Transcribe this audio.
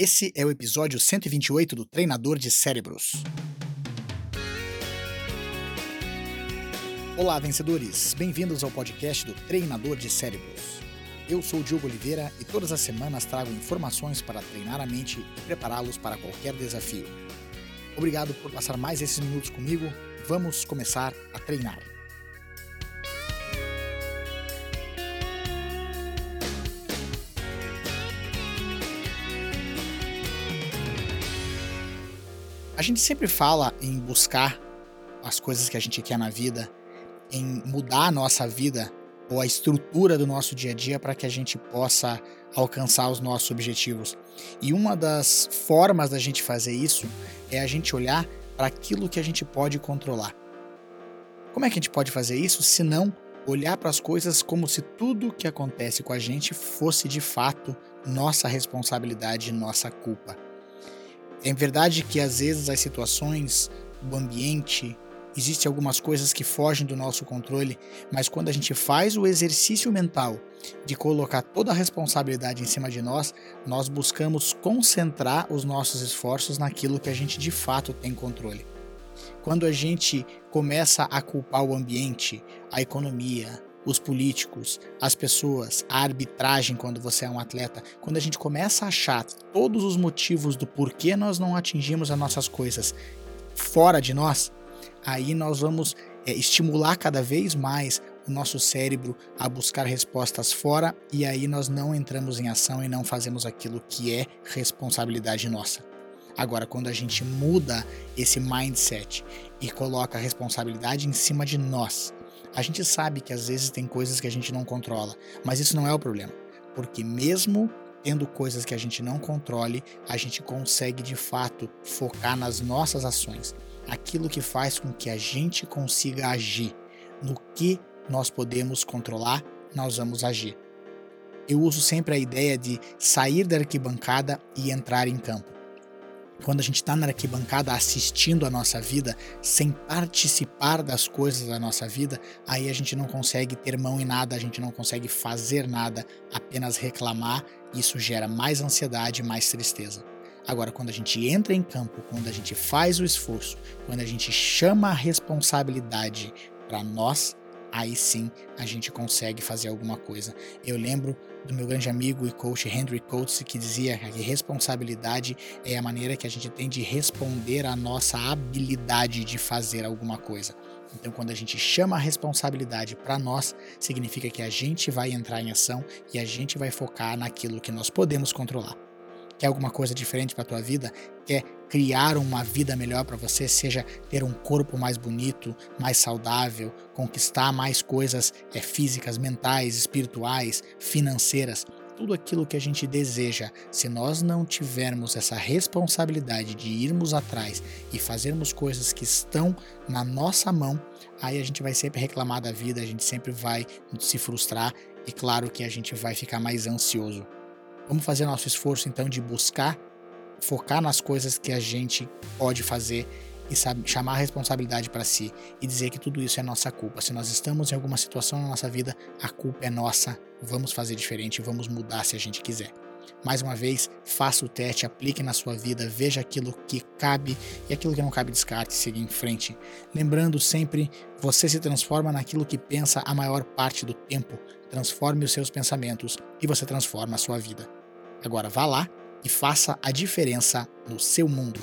Esse é o episódio 128 do Treinador de Cérebros. Olá, vencedores! Bem-vindos ao podcast do Treinador de Cérebros. Eu sou o Diogo Oliveira e todas as semanas trago informações para treinar a mente e prepará-los para qualquer desafio. Obrigado por passar mais esses minutos comigo. Vamos começar a treinar. A gente sempre fala em buscar as coisas que a gente quer na vida, em mudar a nossa vida ou a estrutura do nosso dia a dia para que a gente possa alcançar os nossos objetivos. E uma das formas da gente fazer isso é a gente olhar para aquilo que a gente pode controlar. Como é que a gente pode fazer isso se não olhar para as coisas como se tudo que acontece com a gente fosse de fato nossa responsabilidade, nossa culpa? É verdade que às vezes as situações, o ambiente, existem algumas coisas que fogem do nosso controle, mas quando a gente faz o exercício mental de colocar toda a responsabilidade em cima de nós, nós buscamos concentrar os nossos esforços naquilo que a gente de fato tem controle. Quando a gente começa a culpar o ambiente, a economia, os políticos, as pessoas, a arbitragem quando você é um atleta, quando a gente começa a achar todos os motivos do porquê nós não atingimos as nossas coisas fora de nós, aí nós vamos é, estimular cada vez mais o nosso cérebro a buscar respostas fora e aí nós não entramos em ação e não fazemos aquilo que é responsabilidade nossa. Agora, quando a gente muda esse mindset e coloca a responsabilidade em cima de nós, a gente sabe que às vezes tem coisas que a gente não controla, mas isso não é o problema, porque mesmo tendo coisas que a gente não controle, a gente consegue de fato focar nas nossas ações, aquilo que faz com que a gente consiga agir. No que nós podemos controlar, nós vamos agir. Eu uso sempre a ideia de sair da arquibancada e entrar em campo quando a gente está na arquibancada assistindo a nossa vida, sem participar das coisas da nossa vida, aí a gente não consegue ter mão em nada, a gente não consegue fazer nada, apenas reclamar, isso gera mais ansiedade, mais tristeza. Agora, quando a gente entra em campo, quando a gente faz o esforço, quando a gente chama a responsabilidade para nós, aí sim a gente consegue fazer alguma coisa. Eu lembro do meu grande amigo e coach Henry Coates que dizia que responsabilidade é a maneira que a gente tem de responder à nossa habilidade de fazer alguma coisa. Então, quando a gente chama a responsabilidade para nós, significa que a gente vai entrar em ação e a gente vai focar naquilo que nós podemos controlar quer alguma coisa diferente para tua vida, quer criar uma vida melhor para você, seja ter um corpo mais bonito, mais saudável, conquistar mais coisas é, físicas, mentais, espirituais, financeiras, tudo aquilo que a gente deseja, se nós não tivermos essa responsabilidade de irmos atrás e fazermos coisas que estão na nossa mão, aí a gente vai sempre reclamar da vida, a gente sempre vai se frustrar e claro que a gente vai ficar mais ansioso. Vamos fazer nosso esforço então de buscar, focar nas coisas que a gente pode fazer e sabe, chamar a responsabilidade para si e dizer que tudo isso é nossa culpa. Se nós estamos em alguma situação na nossa vida, a culpa é nossa. Vamos fazer diferente, vamos mudar se a gente quiser. Mais uma vez, faça o teste, aplique na sua vida, veja aquilo que cabe e aquilo que não cabe, descarte e siga em frente. Lembrando sempre, você se transforma naquilo que pensa a maior parte do tempo. Transforme os seus pensamentos e você transforma a sua vida. Agora vá lá e faça a diferença no seu mundo.